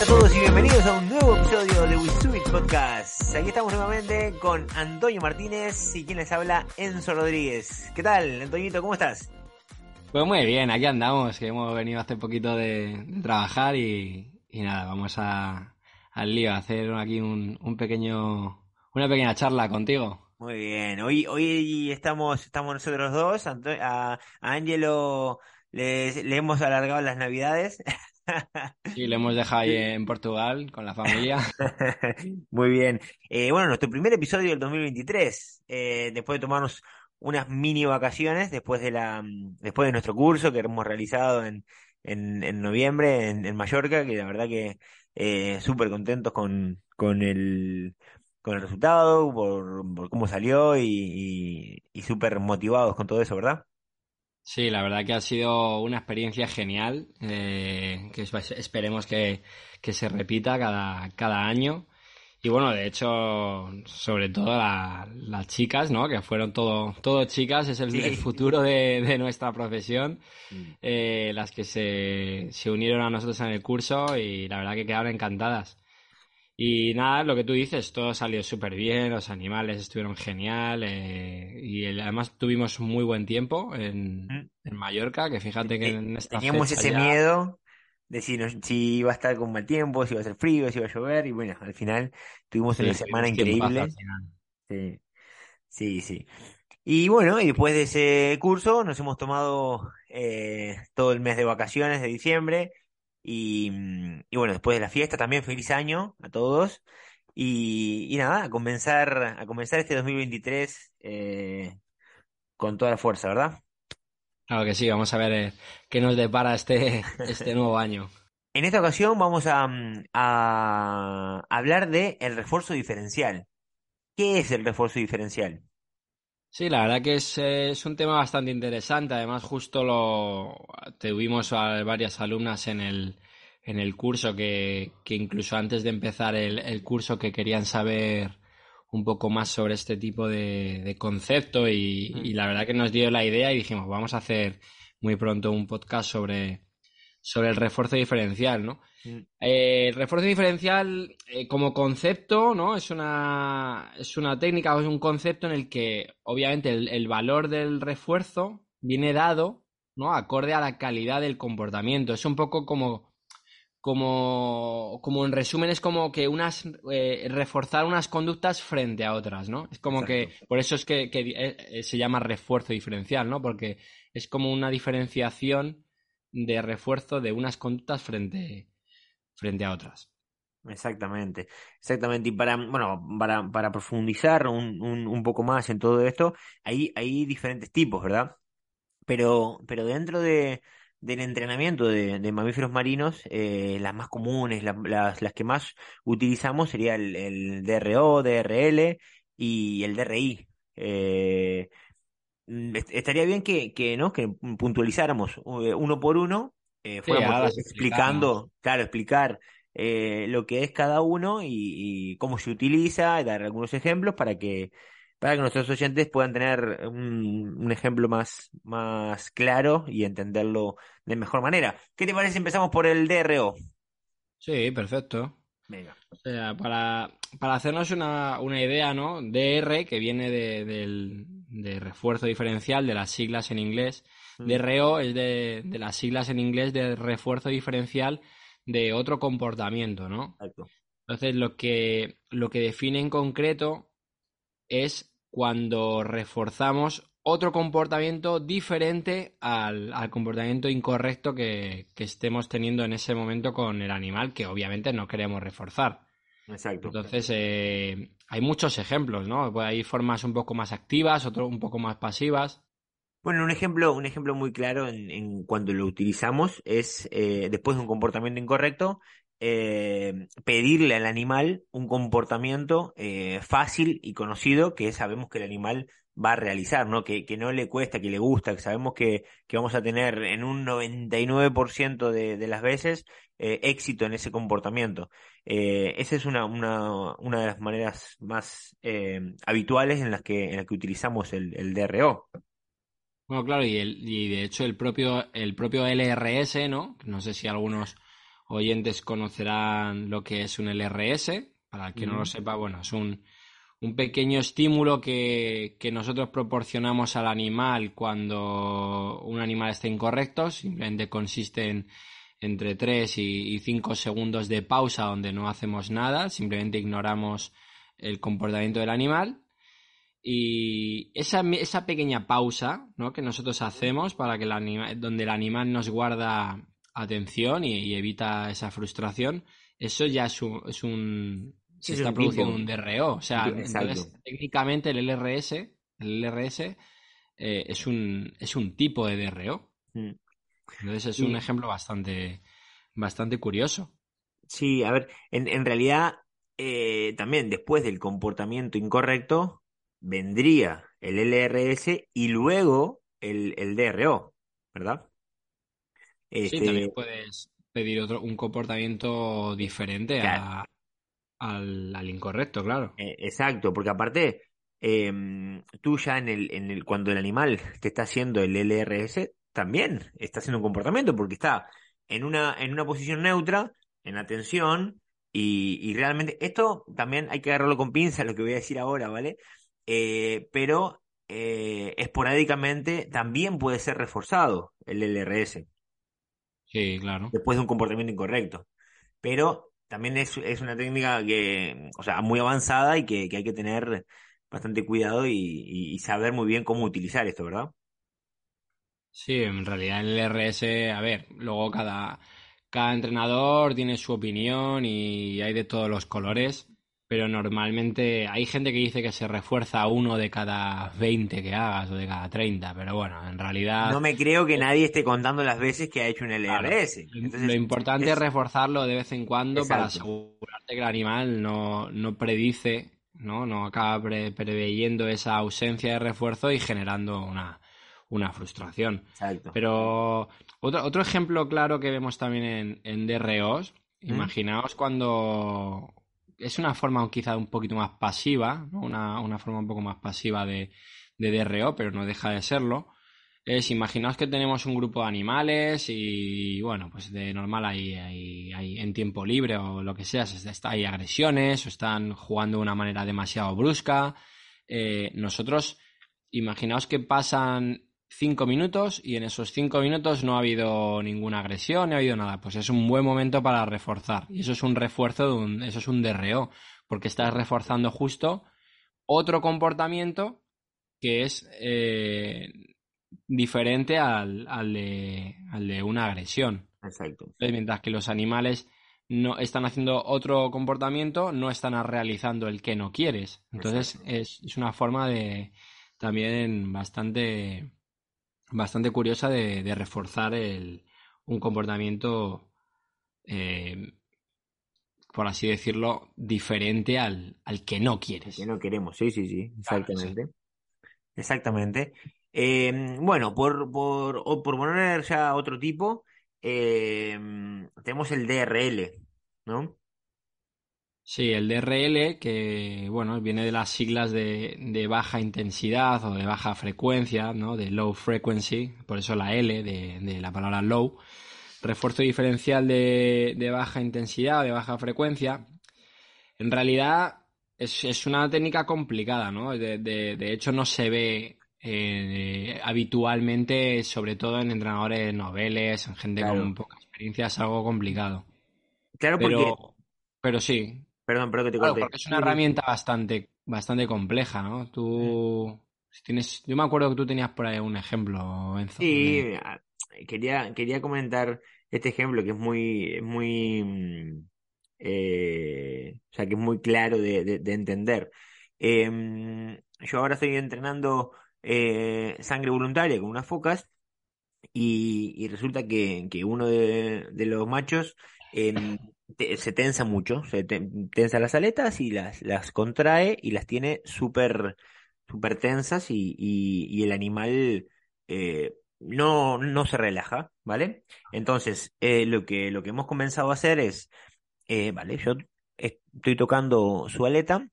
A todos y bienvenidos a un nuevo episodio de Wisuit Podcast. Aquí estamos nuevamente con Antonio Martínez y quien les habla, Enzo Rodríguez. ¿Qué tal, Antoñito? ¿Cómo estás? Pues muy bien, aquí andamos, que hemos venido hace poquito de, de trabajar y, y, nada, vamos a, al lío, a hacer aquí un, un pequeño, una pequeña charla contigo. Muy bien, hoy, hoy estamos, estamos nosotros dos, Anto- a, a Angelo le, le hemos alargado las navidades. Sí, le hemos dejado ahí en Portugal con la familia. Muy bien. Eh, bueno, nuestro primer episodio del 2023, eh, después de tomarnos unas mini vacaciones, después de la, después de nuestro curso que hemos realizado en, en, en noviembre en, en Mallorca, que la verdad que eh, súper contentos con, con el, con el resultado, por, por cómo salió y, y, y súper motivados con todo eso, ¿verdad? Sí, la verdad que ha sido una experiencia genial, eh, que es- esperemos que, que se repita cada, cada año. Y bueno, de hecho, sobre todo la- las chicas, ¿no? Que fueron todo, todo chicas, es el, Sí. el futuro de, de nuestra profesión, eh, las que se, se unieron a nosotros en el curso y la verdad que quedaron encantadas. Y nada, lo que tú dices, todo salió súper bien, los animales estuvieron genial eh, y el- además tuvimos muy buen tiempo en, Mm. en Mallorca, que fíjate que Te- en esta Teníamos fecha ese ya- miedo de si, nos- si iba a estar con mal tiempo, si iba a ser frío, si iba a llover, y bueno, al final tuvimos Sí, una semana increíble. Sí, sí, sí. Y bueno, y después de ese curso nos hemos tomado eh, todo el mes de vacaciones de diciembre y, mm, y bueno, después de la fiesta también feliz año a todos y, y nada, a comenzar, a comenzar este 2023 eh, con toda la fuerza, ¿verdad? Claro que sí, vamos a ver eh, qué nos depara este, este nuevo año. En esta ocasión vamos a, mm, a hablar de el refuerzo diferencial. ¿Qué es el refuerzo diferencial? Sí, la verdad que es, eh, es un tema bastante interesante. Además, justo lo tuvimos a varias alumnas en el, en el curso que, que incluso antes de empezar el, el curso que querían saber un poco más sobre este tipo de, de concepto y, Mm. y la verdad que nos dio la idea y dijimos, vamos a hacer muy pronto un podcast sobre, sobre el refuerzo diferencial, ¿no? Mm. Eh, el refuerzo diferencial eh, como concepto, ¿no? Es una, es una técnica o es un concepto en el que obviamente el, el valor del refuerzo viene dado, ¿no? Acorde a la calidad del comportamiento. Es un poco como, como, como en resumen, es como que unas, eh, reforzar unas conductas frente a otras, ¿no? Es como que, por eso es que, que, se llama refuerzo diferencial, ¿no? Porque es como una diferenciación de refuerzo de unas conductas frente, frente a otras. Exactamente, exactamente. Y para, bueno, para, para profundizar un, un, un poco más en todo esto, hay, hay diferentes tipos, ¿verdad? Pero, pero dentro de, del entrenamiento de, mamíferos marinos, eh, las más comunes, la- las, las que más utilizamos sería el, el DRO, DRL y el DRI. Eh, estaría bien que, que, ¿no? que puntualizáramos eh, uno por uno, eh, fuéramos explicando, claro, explicar eh, lo que es cada uno y, y cómo se utiliza, dar algunos ejemplos para que, para que nuestros oyentes puedan tener un, un ejemplo más, más claro y entenderlo de mejor manera. ¿Qué te parece si empezamos por el DRO? Sí, perfecto. Venga. O sea, para, para hacernos una, una idea, ¿no? DR, que viene de, del, de refuerzo diferencial, de las siglas en inglés. Mm. DRO es de, de las siglas en inglés de refuerzo diferencial de otro comportamiento, ¿no? Exacto. Entonces, lo que, lo que define en concreto es cuando reforzamos otro comportamiento diferente al, al comportamiento incorrecto que, que estemos teniendo en ese momento con el animal, que obviamente no queremos reforzar. Exacto. Entonces, eh, hay muchos ejemplos, ¿no? Pues hay formas un poco más activas, otras un poco más pasivas. Bueno, un ejemplo, un ejemplo muy claro en, en cuando lo utilizamos es eh, después de un comportamiento incorrecto, eh, pedirle al animal un comportamiento fácil y conocido que sabemos que el animal va a realizar, ¿no? Que, que no le cuesta, que le gusta, que sabemos que, que vamos a tener en un 99% de, de las veces eh, éxito en ese comportamiento. Eh, esa es una, una, una de las maneras más eh, habituales en las que, en las que utilizamos el, el DRO. Bueno, claro, y, el, y de hecho el propio, el propio LRS, ¿no? No sé si algunos oyentes conocerán lo que es un LRS. Para el que no lo sepa, bueno, es un, un pequeño estímulo que, que, nosotros proporcionamos al animal cuando un animal está incorrecto. Simplemente consiste en entre 3 y, y 5 segundos de pausa donde no hacemos nada, simplemente ignoramos el comportamiento del animal. Y esa, esa pequeña pausa ¿no? que nosotros hacemos para que el animal, donde el animal nos guarda atención y, y evita esa frustración, eso ya es un, es un se Es está un produciendo tipo. un DRO. O sea, entonces, técnicamente el LRS, el LRS eh, es, un, es un tipo de DRO. Mm. Entonces es Y- un ejemplo bastante, bastante curioso. Sí, a ver, en, en realidad eh, también después del comportamiento incorrecto vendría el LRS y luego el, el DRO, ¿verdad? Sí, Este, también puedes pedir otro, un comportamiento diferente a- al, al incorrecto, claro. Eh, exacto, porque aparte, em, tú ya en el, en el, cuando el animal te está haciendo el LRS, también está haciendo un comportamiento, porque está en una, en una posición neutra, en atención, y, y realmente, esto también hay que agarrarlo con pinzas, lo que voy a decir ahora, ¿vale? Eh, pero eh, esporádicamente también puede ser reforzado el LRS Sí, claro. después de un comportamiento incorrecto. Pero también es, es una técnica que, o sea, muy avanzada y que, que hay que tener bastante cuidado y, y- y saber muy bien cómo utilizar esto, ¿verdad? Sí, en realidad el LRS, a ver, luego cada, cada entrenador tiene su opinión y hay de todos los colores, pero normalmente hay gente que dice que se refuerza uno de cada 20 que hagas o de cada 30, pero bueno, en realidad No me creo que nadie esté contando las veces que ha hecho un. LRS. lo Entonces, lo importante es, es- reforzarlo de vez en cuando para asegurarte que el animal no, no predice, ¿no? No acaba pre- preveyendo esa ausencia de refuerzo y generando una, una frustración. Exacto. Pero otro, otro ejemplo claro que vemos también en, en DROs, ¿Mm? imaginaos cuando es una forma quizá un poquito más pasiva, ¿no? una, una forma un poco más pasiva de, de DRO, pero no deja de serlo. Es, imaginaos que tenemos un grupo de animales y, bueno, pues de normal hay, hay, hay en tiempo libre o lo que sea, hay agresiones o están jugando de una manera demasiado brusca. Eh, nosotros, imaginaos que pasan cinco minutos y en esos cinco minutos no ha habido ninguna agresión, no ha habido nada. Pues es un buen momento para reforzar. Y eso es un refuerzo de un, eso es un DRO, porque estás reforzando justo otro comportamiento que es eh, diferente al, al de, al de una agresión. Exacto. Entonces, mientras que los animales no están haciendo otro comportamiento, no están realizando el que no quieres. Entonces, es una forma de también bastante, bastante curiosa de, de reforzar el, un comportamiento, eh, por así decirlo, diferente al, al que no quieres. Que no queremos, sí, sí, sí, Claro, exactamente. Exactamente. Eh, bueno, por, por, por poner ya otro tipo, eh, tenemos el DRL, ¿no? Sí, el DRL, que bueno, viene de las siglas de, de baja intensidad o de baja frecuencia, ¿no? De low frequency, por eso la L de, de la palabra low. Refuerzo diferencial de, de baja intensidad o de baja frecuencia. En realidad es, es una técnica complicada, ¿no? De, de- de hecho no se ve eh, habitualmente, sobre todo en entrenadores noveles, en gente Claro. con poca experiencia, es algo complicado. Claro, porque, Pero, pero sí, perdón, perdón que te Claro, porque es una herramienta bastante, bastante compleja, ¿no? Tú si tienes, yo me acuerdo que tú tenías por ahí un ejemplo, Enzo. Sí, quería, quería comentar este ejemplo que es muy, es muy, mm, eh, o sea que es muy claro de, entender. Em, yo ahora estoy entrenando eh, sangre voluntaria con unas focas y, resulta que, uno de, los machos se tensa mucho, se tensa las aletas y las, las contrae y las tiene súper super tensas y, el animal eh, no, no se relaja, ¿vale? Entonces, eh, lo, que, lo que hemos comenzado a hacer es, eh, vale, yo estoy tocando su aleta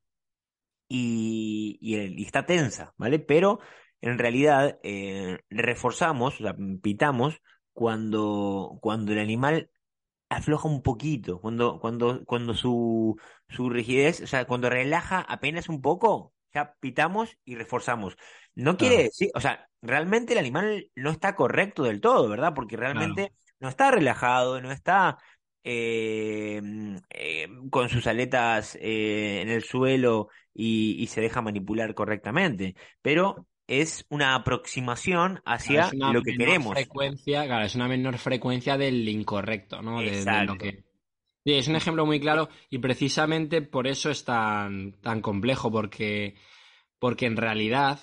y, y, está tensa, ¿vale? Pero en realidad reforzamos, o sea, pitamos cuando, cuando el animal afloja un poquito, cuando, cuando, cuando su, su rigidez, o sea, cuando relaja apenas un poco, ya pitamos y reforzamos. No quiere decir, o sea, realmente el animal no está correcto del todo, ¿verdad? Porque realmente no está relajado, no está eh, eh, con sus aletas eh, en el suelo y, y, se deja manipular correctamente. Pero es una aproximación hacia lo que queremos. Frecuencia, claro, es una menor frecuencia del incorrecto, ¿no? De, lo que... Sí, es un ejemplo muy claro y precisamente por eso es tan, tan complejo, porque, porque en realidad,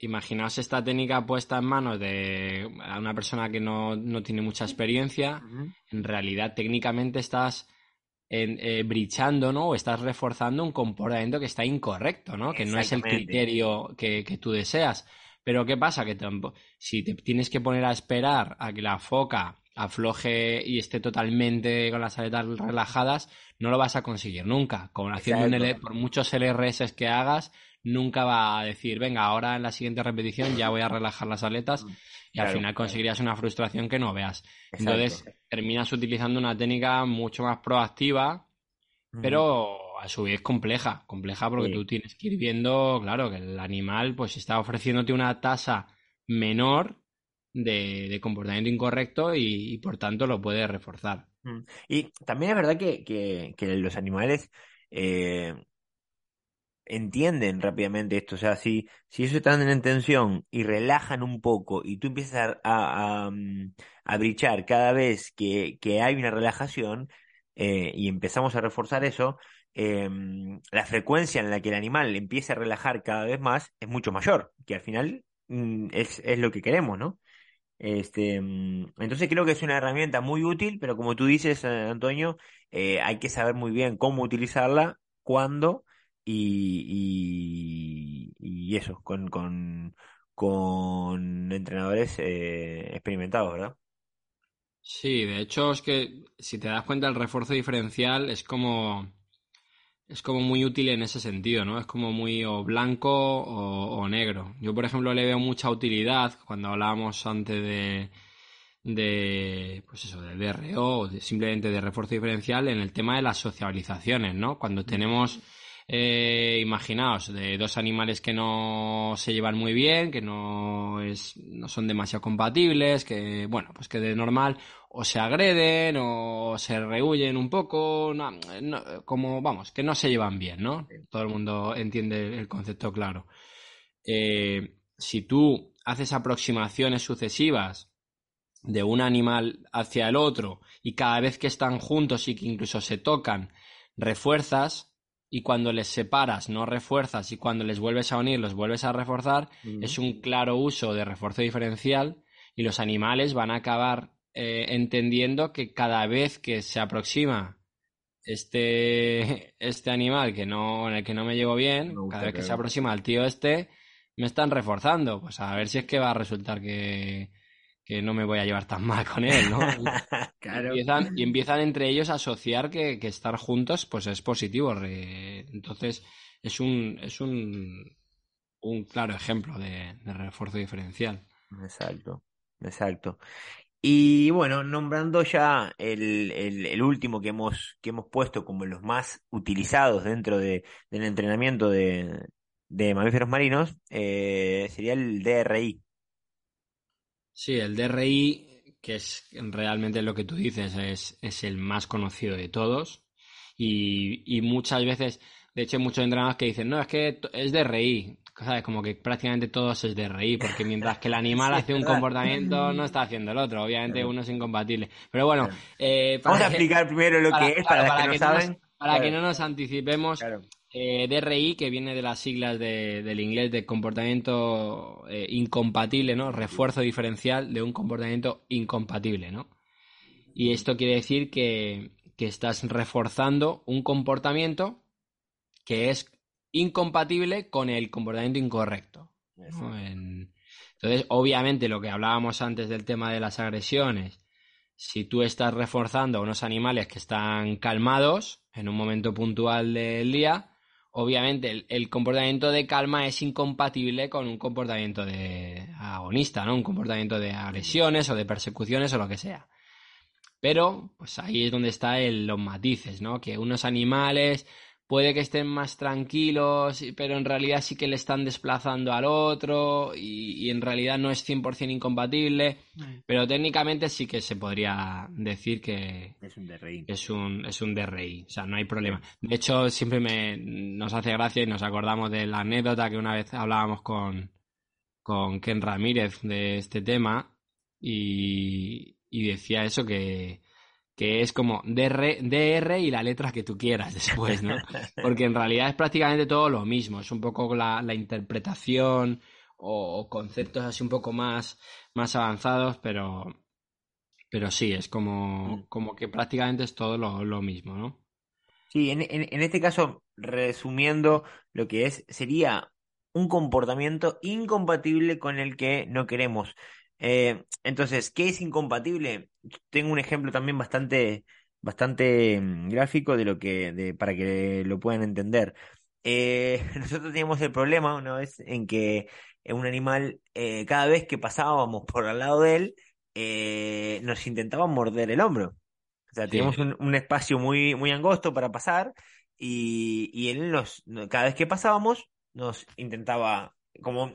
imaginaos esta técnica puesta en manos de una persona que no, tiene mucha experiencia, en realidad técnicamente estás en, eh, brichando, ¿no? O estás reforzando un comportamiento que está incorrecto, ¿no? Que no es el criterio que, tú deseas. Pero ¿qué pasa? Que si te tienes que poner a esperar a que la foca afloje y esté totalmente con las aletas relajadas, no lo vas a conseguir nunca. Como haciendo un L, por muchos LRS que hagas, nunca va a decir, venga, ahora en la siguiente repetición ya voy a relajar las aletas y al final conseguirías una frustración que no veas. Entonces terminas utilizando una técnica mucho más proactiva, pero a su vez compleja, compleja porque tú tienes que ir viendo, claro, que el animal pues está ofreciéndote una tasa menor de, comportamiento incorrecto y, por tanto lo puede reforzar. Y también es verdad que, los animales eh, entienden rápidamente esto. O sea, si, si ellos están en tensión y relajan un poco y tú empiezas a, a, mm, brichar cada vez que, hay una relajación eh, y empezamos a reforzar eso, em, la frecuencia en la que el animal empiece a relajar cada vez más es mucho mayor, que al final mm, es, es lo que queremos, ¿no? Este, mm, entonces creo que es una herramienta muy útil, pero como tú dices, eh, Antonio, eh, hay que saber muy bien cómo utilizarla, cuándo y, y, eso, con, con, con entrenadores eh, experimentados, ¿verdad? Sí, de hecho es que si te das cuenta el refuerzo diferencial es como es como muy útil en ese sentido, ¿no? Es como muy o blanco o, negro. Yo, por ejemplo, le veo mucha utilidad cuando hablábamos antes de, de pues eso, de DRO o simplemente de refuerzo diferencial en el tema de las socializaciones, ¿no? Cuando tenemos eh, imaginaos, de dos animales que no se llevan muy bien, que no, es, no son demasiado compatibles, que, bueno, pues que de normal o se agreden o se rehuyen un poco, como, vamos, que no se llevan bien, ¿no? Todo el mundo entiende el concepto claro. Eh, si tú haces aproximaciones sucesivas de un animal hacia el otro y cada vez que están juntos y que incluso se tocan, refuerzas, y cuando les separas no refuerzas y cuando les vuelves a unir los vuelves a reforzar, es un claro uso de refuerzo diferencial y los animales van a acabar eh, entendiendo que cada vez que se aproxima este, este animal que no, en el que no me llevo bien, cada vez que se aproxima al tío este, me están reforzando. Pues a ver si es que va a resultar que, que no me voy a llevar tan mal con él, ¿no? Y, empiezan, entre ellos a asociar que, estar juntos pues es positivo. Entonces es un, es un, un claro ejemplo de, refuerzo diferencial. Exacto, exacto. Y bueno, nombrando ya el, último que hemos, que hemos puesto como los más utilizados dentro de, del entrenamiento de, mamíferos marinos, eh, sería el DRI, Sí, el DRI, que es realmente lo que tú dices, es, el más conocido de todos. Y, muchas veces, de hecho, hay muchos entrenadores que dicen, no, es que es DRI. ¿Sabes? Como que prácticamente todos es DRI, porque mientras que el animal hace un comportamiento, no está haciendo el otro. Obviamente uno es incompatible. Pero bueno, eh, vamos a explicar primero lo que es para, los que, no saben. para que no nos anticipemos, eh, DRI, que viene de las siglas del inglés de comportamiento eh, incompatible, ¿no? Refuerzo diferencial de un comportamiento incompatible, ¿no? Y esto quiere decir que, estás reforzando un comportamiento que es incompatible con el comportamiento incorrecto. Entonces, obviamente, lo que hablábamos antes del tema de las agresiones, si tú estás reforzando a unos animales que están calmados en un momento puntual del día, obviamente el, comportamiento de calma es incompatible con un comportamiento de agonista, ¿no? Un comportamiento de agresiones o de persecuciones o lo que sea. Pero, pues ahí es donde están los matices, ¿no? Que unos animales puede que estén más tranquilos, pero en realidad sí que le están desplazando al otro y, en realidad no es 100% incompatible, pero técnicamente sí que se podría decir que es un DRI. Es un, es un DRI, o sea, no hay problema. De hecho, siempre me, nos hace gracia y nos acordamos de la anécdota que una vez hablábamos con, con Ken Ramírez de este tema y, y decía eso que que es como DR, DR y la letra que tú quieras después, ¿no? Porque en realidad es prácticamente todo lo mismo, es un poco la, interpretación o, conceptos así un poco más, más avanzados, pero, pero sí, es como, mm. como que prácticamente es todo lo, mismo, ¿no? Sí, en, en, este caso, resumiendo lo que es, sería un comportamiento incompatible con el que no queremos. Eh, entonces, ¿qué es incompatible? Tengo un ejemplo también bastante, bastante mm, gráfico de lo que, de, para que lo puedan entender. Eh, nosotros teníamos el problema una vez en que un animal, eh, cada vez que pasábamos por al lado de él, nos intentaba morder el hombro. O sea, teníamos un, espacio muy, muy angosto para pasar y, y él nos, cada vez que pasábamos, nos intentaba como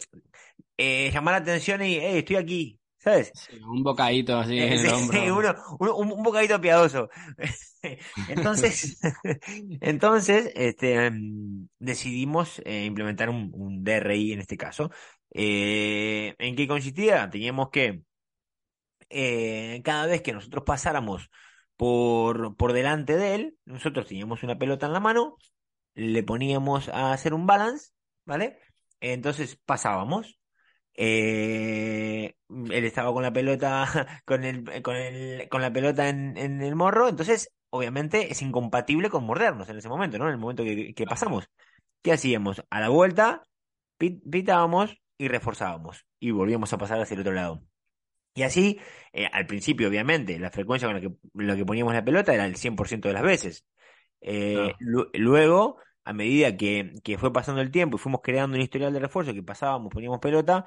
eh, llamar la atención y, hey, estoy aquí, ¿sabes? un bocadito así en el hombro. Sí, uno, un, bocadito piadoso. entonces, entonces este, mm, decidimos eh, implementar un, DRI en este caso. Eh, ¿En qué consistía? Teníamos que, cada vez que nosotros pasáramos por, por delante de él, nosotros teníamos una pelota en la mano, le poníamos a hacer un balance, ¿vale? Entonces pasábamos. Eh, él estaba con la pelota, con el, con el, con la pelota en, el morro, entonces obviamente es incompatible con mordernos en ese momento, ¿no? En el momento que, pasamos. ¿Qué hacíamos? A la vuelta, pitábamos y reforzábamos. Y volvíamos a pasar hacia el otro lado. Y así, eh, al principio, obviamente, la frecuencia con la que, lo que poníamos la pelota era el 100% de las veces. Eh, luego a medida que, fue pasando el tiempo y fuimos creando un historial de refuerzo que pasábamos, poníamos pelota,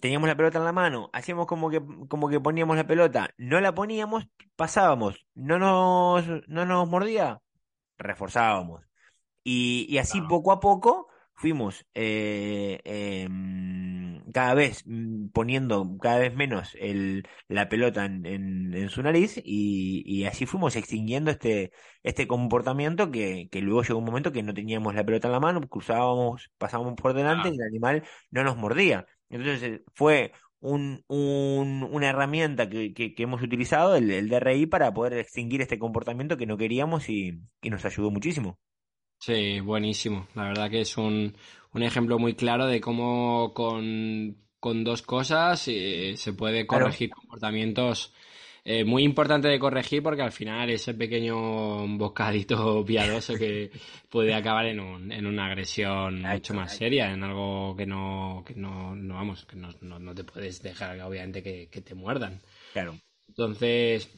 teníamos la pelota en la mano, hacíamos como que, como que poníamos la pelota, no la poníamos, pasábamos, no nos, no nos mordía, reforzábamos. Y, y así poco a poco fuimos eh, em, cada vez mm, poniendo cada vez menos el, la pelota en, en, su nariz y, así fuimos extinguiendo este, este comportamiento que, que, luego llegó un momento que no teníamos la pelota en la mano, cruzábamos, pasábamos por delante y el animal no nos mordía. Entonces eh, fue un, un, una herramienta que, que, hemos utilizado, el, el, DRI, para poder extinguir este comportamiento que no queríamos y, y nos ayudó muchísimo. Sí, buenísimo. La verdad que es un, un ejemplo muy claro de cómo con, dos cosas eh, se puede corregir comportamientos eh, muy importante de corregir porque al final ese pequeño bocadito piadoso que puede acabar en, un, en una agresión mucho más seria, en algo que no, que no, no vamos, que no, no, te puedes dejar obviamente que, que te muerdan. Claro. Entonces,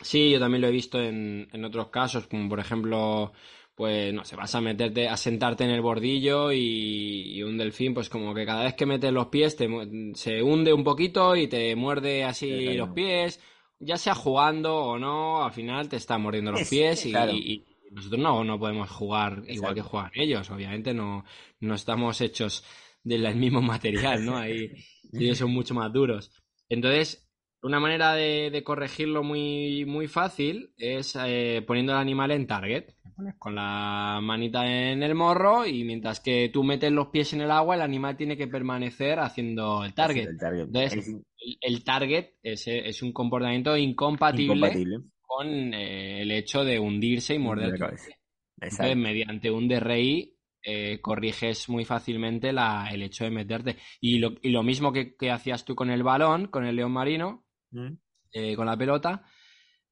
sí, yo también lo he visto en, en otros casos, como por ejemplo pues no sé, vas a meterte, a sentarte en el bordillo y, un delfín, pues como que cada vez que metes los pies te, se hunde un poquito y te muerde así los pies, ya sea jugando o no, al final te está mordiendo los pies y, nosotros no, no podemos jugar igual que juegan ellos, obviamente no, no estamos hechos del mismo material, ¿no? Ahí ellos son mucho más duros. Entonces, una manera de, corregirlo muy, muy fácil es eh, poniendo el animal en target con la manita en el morro y mientras que tú metes los pies en el agua, el animal tiene que permanecer haciendo el target. El Entonces, el, target es, un comportamiento incompatible, con eh, el hecho de hundirse y morder. Entonces, mediante un DRI eh, corriges muy fácilmente la, el hecho de meterte. Y lo, y lo mismo que, que, hacías tú con el balón, con el león marino, mm. eh, con la pelota,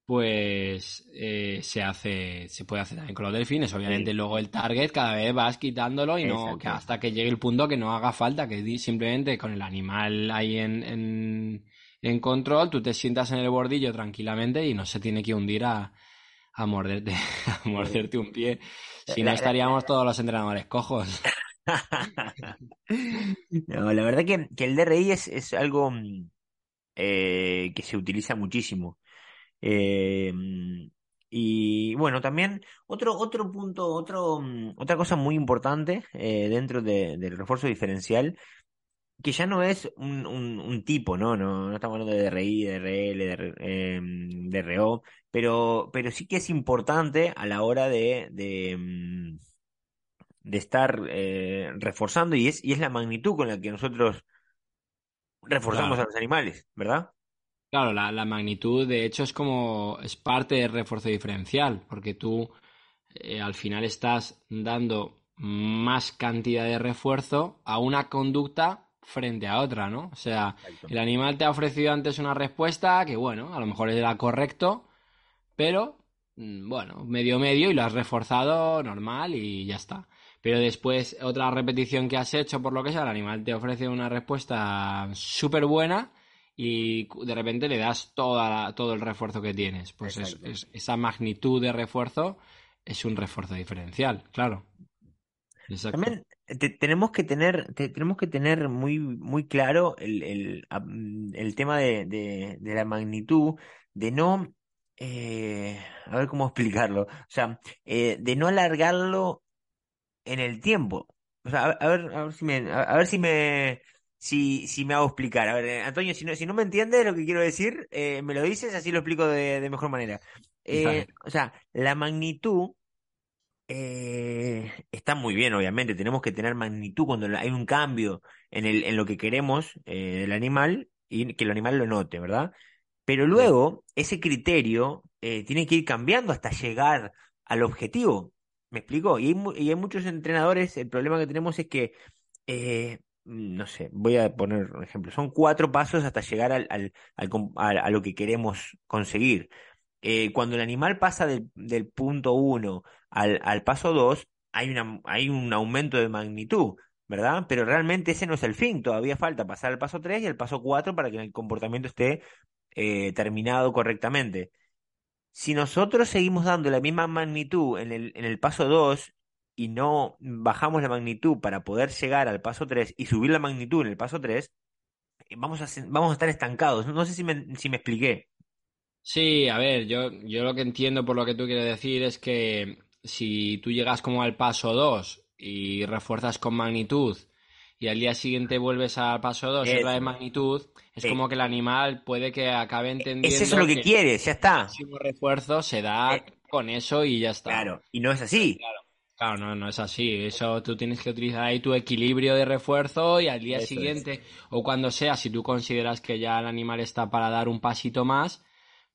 pues eh, se hace, se puede hacer también con los delfines. Obviamente luego el target cada vez vas quitándolo y no que hasta que llegue el punto que no haga falta, que simplemente con el animal ahí en, en, en control, tú te sientas en el bordillo tranquilamente y no se tiene que hundir a, a morderte, a morderte un pie. Si no estaríamos todos los entrenadores cojos. no, la verdad que, que el DRI es, es algo mm, eh, que se utiliza muchísimo. Eh, y bueno, también otro, otro punto, otro, mm, otra cosa muy importante eh, dentro del refuerzo diferencial que ya no es un, tipo, ¿no? ¿no? No estamos hablando de DRI, DRL, de DRO, pero, pero sí que es importante a la hora de, de, mm, de estar reforzando y es, y es la magnitud con la que nosotros reforzamos a los animales, ¿verdad? Claro, la, la, magnitud de hecho es como, es parte del refuerzo diferencial, porque tú eh, al final estás dando más cantidad de refuerzo a una conducta frente a otra, ¿no? O sea, el animal te ha ofrecido antes una respuesta que, bueno, a lo mejor era correcto, pero, mm, bueno, medio medio y lo has reforzado normal y ya está. Pero después, otra repetición que has hecho, por lo que sea, el animal te ofrece una respuesta súper buena y de repente le das toda todo el refuerzo que tienes. Pues esa magnitud de refuerzo es un refuerzo diferencial, claro. También tenemos que tener, tenemos que tener muy, muy claro el, el, el tema de, de, de, la magnitud, de no, eh, a ver cómo explicarlo, o sea, eh, de no alargarlo en el tiempo. O sea, a, ver, a ver si me, a, ver si me, si, si me hago explicar. A ver, eh, Antonio, si no, si no me entiendes lo que quiero decir, eh, me lo dices, así lo explico de, de mejor manera. Eh, o sea, la magnitud eh, está muy bien, obviamente. Tenemos que tener magnitud cuando hay un cambio en, el, en lo que queremos del animal y que el animal lo note, ¿verdad? Pero luego ese criterio tiene que ir cambiando hasta llegar al objetivo. ¿Me explico? Y hay, muchos entrenadores, el problema que tenemos es que, eh, no sé, voy a poner un ejemplo, son cuatro pasos hasta llegar al, al, al a, lo que queremos conseguir. Eh, cuando el animal pasa del, del punto 1 al, paso 2, hay, una, hay un aumento de magnitud, ¿verdad? Pero realmente ese no es el fin, todavía falta pasar al paso 3 y al paso 4 para que el comportamiento esté eh, terminado correctamente. Si nosotros seguimos dando la misma magnitud en el, en el paso 2 y no bajamos la magnitud para poder llegar al paso 3 y subir la magnitud en el paso 3, eh, vamos a, vamos a estar estancados. No sé si me, si me expliqué. Sí, a ver, yo, yo lo que entiendo por lo que tú quieres decir es que si tú llegas como al paso 2 y refuerzas con magnitud y al día siguiente vuelves al paso 2 y otra vez magnitud, es como que el animal puede que acabe entendiendo. Es eso lo que, quieres, ya está. El refuerzo se da eh, con eso y ya está. Claro, y no es así. Claro. Claro, no, no es así. Eso tú tienes que utilizar ahí tu equilibrio de refuerzo y al día siguiente, o cuando sea, si tú consideras que ya el animal está para dar un pasito más,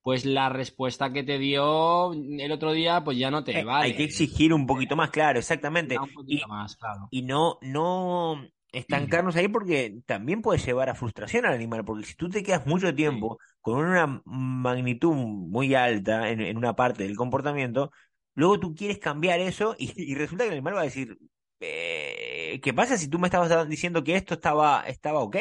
pues la respuesta que te dio el otro día, pues ya no te eh, vale. Hay que exigir un poquito más, claro, exactamente. y, más, claro. y no, no estancarnos ahí porque también puede llevar a frustración al animal, porque si tú te quedas mucho tiempo con una magnitud muy alta en, una parte del comportamiento, luego tú quieres cambiar eso y, resulta que el animal va a decir, eh, ¿qué pasa si tú me estabas diciendo que esto estaba, estaba ok?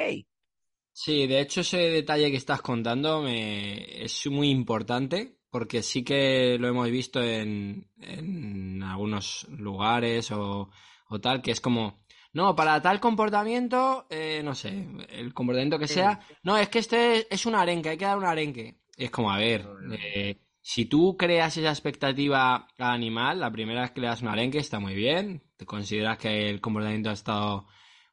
Sí, de hecho ese detalle que estás contando me... es muy importante porque sí que lo hemos visto en, en algunos lugares o, o, tal, que es como, no, para tal comportamiento, eh, no sé, el comportamiento que sea, no, es que este es un arenque, hay que dar un arenque. es como, a ver, eh, si tú creas esa expectativa al animal, la primera vez que le das un arenque está muy bien, te consideras que el comportamiento ha estado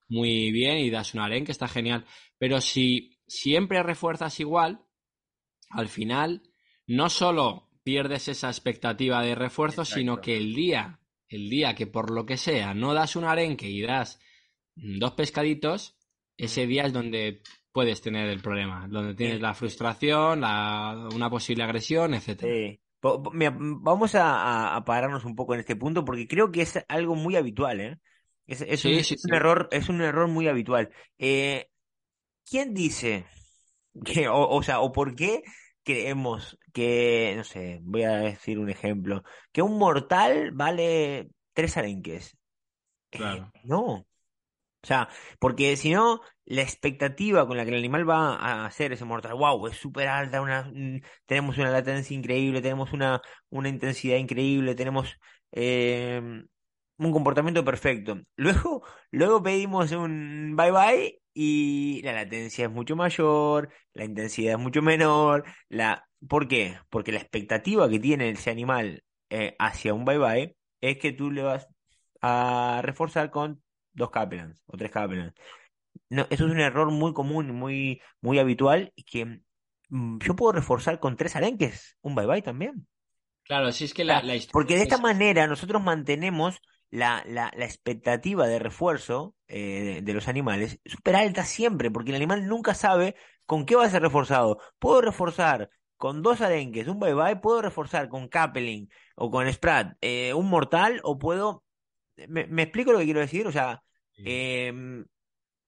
muy bien y das un arenque, está genial. Pero si siempre refuerzas igual, al final no solo pierdes esa expectativa de refuerzo, sino que el día, el día que por lo que sea no das un arenque y das dos pescaditos, ese día es donde puedes tener el problema, donde tienes la frustración, la, una posible agresión, etcétera. Sí. Mira, vamos a, pararnos un poco en este punto porque creo que es algo muy habitual, ¿eh? Es, es un, Sí, sí, es un sí. error, es un error muy habitual. Eh, ¿quién dice que, o, o sea, o por qué creemos que, no sé, voy a decir un ejemplo, que un mortal vale tres arenques? Eh, Claro. no. O sea, porque si no, la expectativa con la que el animal va a hacer ese mortal, wow, es súper alta, una, mm, tenemos una latencia increíble, tenemos una, una intensidad increíble, tenemos eh, un comportamiento perfecto. Luego, luego pedimos un bye bye y la latencia es mucho mayor, la intensidad es mucho menor. La... ¿Por qué? Porque la expectativa que tiene ese animal eh, hacia un bye bye es que tú le vas a reforzar con dos capelans o tres capelans. No, eso es un error muy común, y muy, muy habitual, y que mm, yo puedo reforzar con tres arenques, un bye bye también. Claro, sí es que la, la historia porque de esta es- manera nosotros mantenemos la, la, la expectativa de refuerzo eh, de, de los animales súper alta siempre, porque el animal nunca sabe con qué va a ser reforzado. Puedo reforzar con dos arenques, un bye bye, puedo reforzar con Capelin o con Sprat, eh, un mortal, o puedo. ¿Me, me explico lo que quiero decir? O sea, em,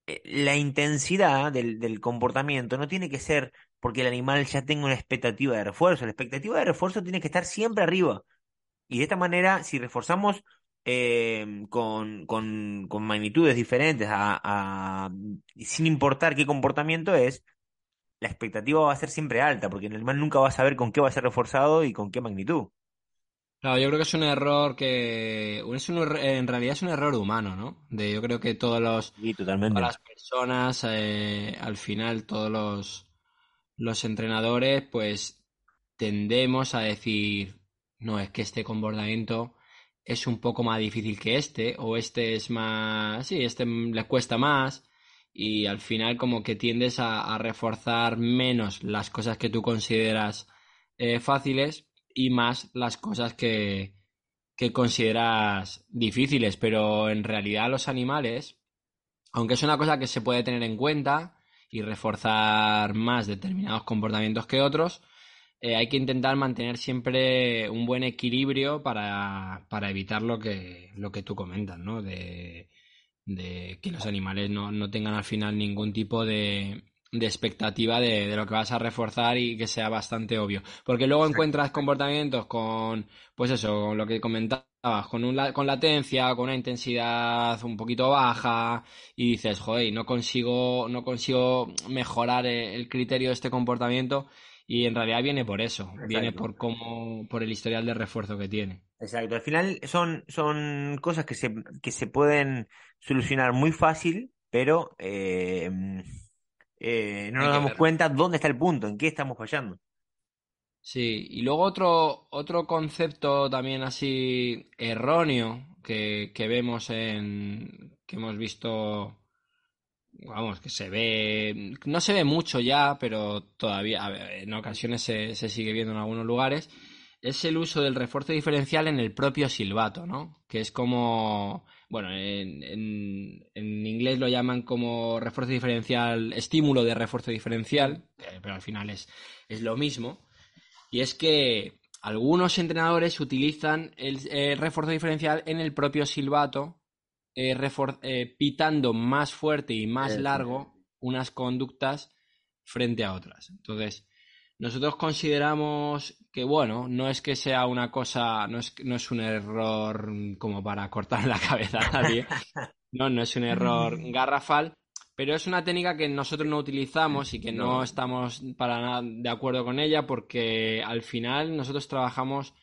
eh, la intensidad del, del comportamiento no tiene que ser porque el animal ya tenga una expectativa de refuerzo. La expectativa de refuerzo tiene que estar siempre arriba. Y de esta manera, si reforzamos eh, con, con, con magnitudes diferentes, a, a- sin importar qué comportamiento es, la expectativa va a ser siempre alta, porque el animal nunca va a saber con qué va a ser reforzado y con qué magnitud. Claro, yo creo que es un error que es un en realidad es un error humano, ¿no? De yo creo que todos los Sí, totalmente. todas las personas, eh, al final, todos los, los entrenadores, pues tendemos a decir, no, es que este comportamiento es un poco más difícil que este, o este es más, sí, este le cuesta más, y al final como que tiendes a, reforzar menos las cosas que tú consideras eh, fáciles y más las cosas que, que consideras difíciles, pero en realidad los animales aunque es una cosa que se puede tener en cuenta y reforzar más determinados comportamientos que otros, eh, hay que intentar mantener siempre un buen equilibrio para, para evitar lo que, lo que tú comentas, ¿no? De, de que los animales no, no tengan al final ningún tipo de, de expectativa de, de lo que vas a reforzar y que sea bastante obvio. Porque luego encuentras comportamientos con, pues eso, con lo que comentabas, con, un, con latencia, con una intensidad un poquito baja, y dices, joder, no consigo, no consigo mejorar el criterio de este comportamiento, y en realidad viene por eso, viene por cómo, por el historial de refuerzo que tiene. Exacto, al final son, son cosas que se, que se pueden solucionar muy fácil, pero eh, eh, no Hay nos damos ver. cuenta dónde está el punto, en qué estamos fallando. Sí, y luego otro, otro concepto también así erróneo que, que vemos en, que hemos visto, vamos, que se ve, no se ve mucho ya, pero todavía, en ocasiones se, se sigue viendo en algunos lugares, es el uso del refuerzo diferencial en el propio silbato, ¿no? Que es como, bueno, en, en, inglés lo llaman como refuerzo diferencial, estímulo de refuerzo diferencial, pero al final es, es lo mismo. Y es que algunos entrenadores utilizan el refuerzo diferencial en el propio silbato, eh, eh, pitando más fuerte y más largo unas conductas frente a otras. Entonces, nosotros consideramos que, bueno, no es que sea una cosa, no es, no es un error como para cortar la cabeza a nadie, no, no es un error garrafal, pero es una técnica que nosotros no utilizamos y que no, No. estamos para nada de acuerdo con ella porque al final nosotros trabajamos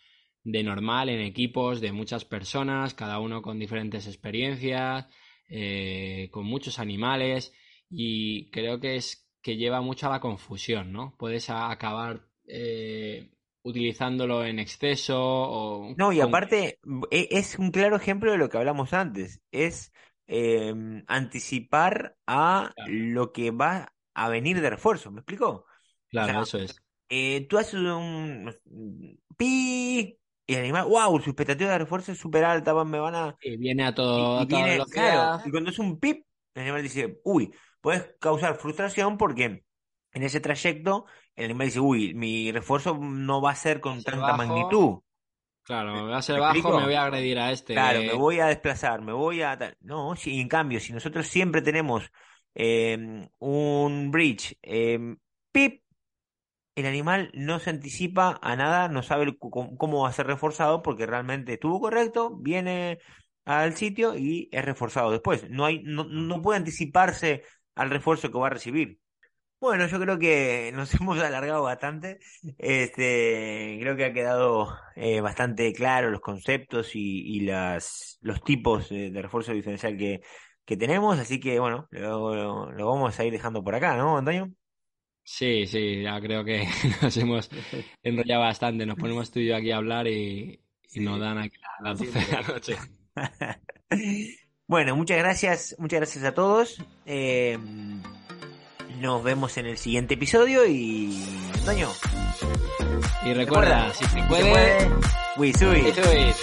de normal en equipos de muchas personas, cada uno con diferentes experiencias, eh, con muchos animales y creo que es que lleva mucho a la confusión, ¿no? Puedes acabar eh, utilizándolo en exceso o No, y aparte e- es un claro ejemplo de lo que hablamos antes, es eh, anticipar a Claro. lo que va a venir de refuerzo, ¿me explico? Claro, o sea, eso es. Eh, tú haces un pi y el animal, wow, su expectativa de refuerzo es súper alta, van- me van a... Y viene a, todo, y claro, cuando es un pip, el animal dice, uy, puedes causar frustración porque en ese trayecto el animal dice, uy, mi refuerzo no va a ser con tanta magnitud. Claro, me va a ser bajo, me voy a agredir a este. Claro, me voy a desplazar, me voy a... No, si, en cambio, si nosotros siempre tenemos em, un bridge, eh, pip, el animal no se anticipa a nada, no sabe cómo va a ser reforzado porque realmente estuvo correcto, viene al sitio y es reforzado después. No, hay, no, no puede anticiparse al refuerzo que va a recibir. Bueno, yo creo que nos hemos alargado bastante. Este, creo que ha quedado eh, bastante claro los conceptos y, las, los tipos de, refuerzo diferencial que, que, tenemos. Así que bueno, lo, vamos a ir dejando por acá, ¿no, Antonio? Sí, sí, ya creo que nos hemos enrollado bastante. Nos ponemos tú y yo aquí a hablar y, nos dan aquí la 12 de la noche. bueno, muchas gracias, muchas gracias a todos. Eh, nos vemos en el siguiente episodio y. Antonio. Y recuerda, si se puede. Wisui. Wisui.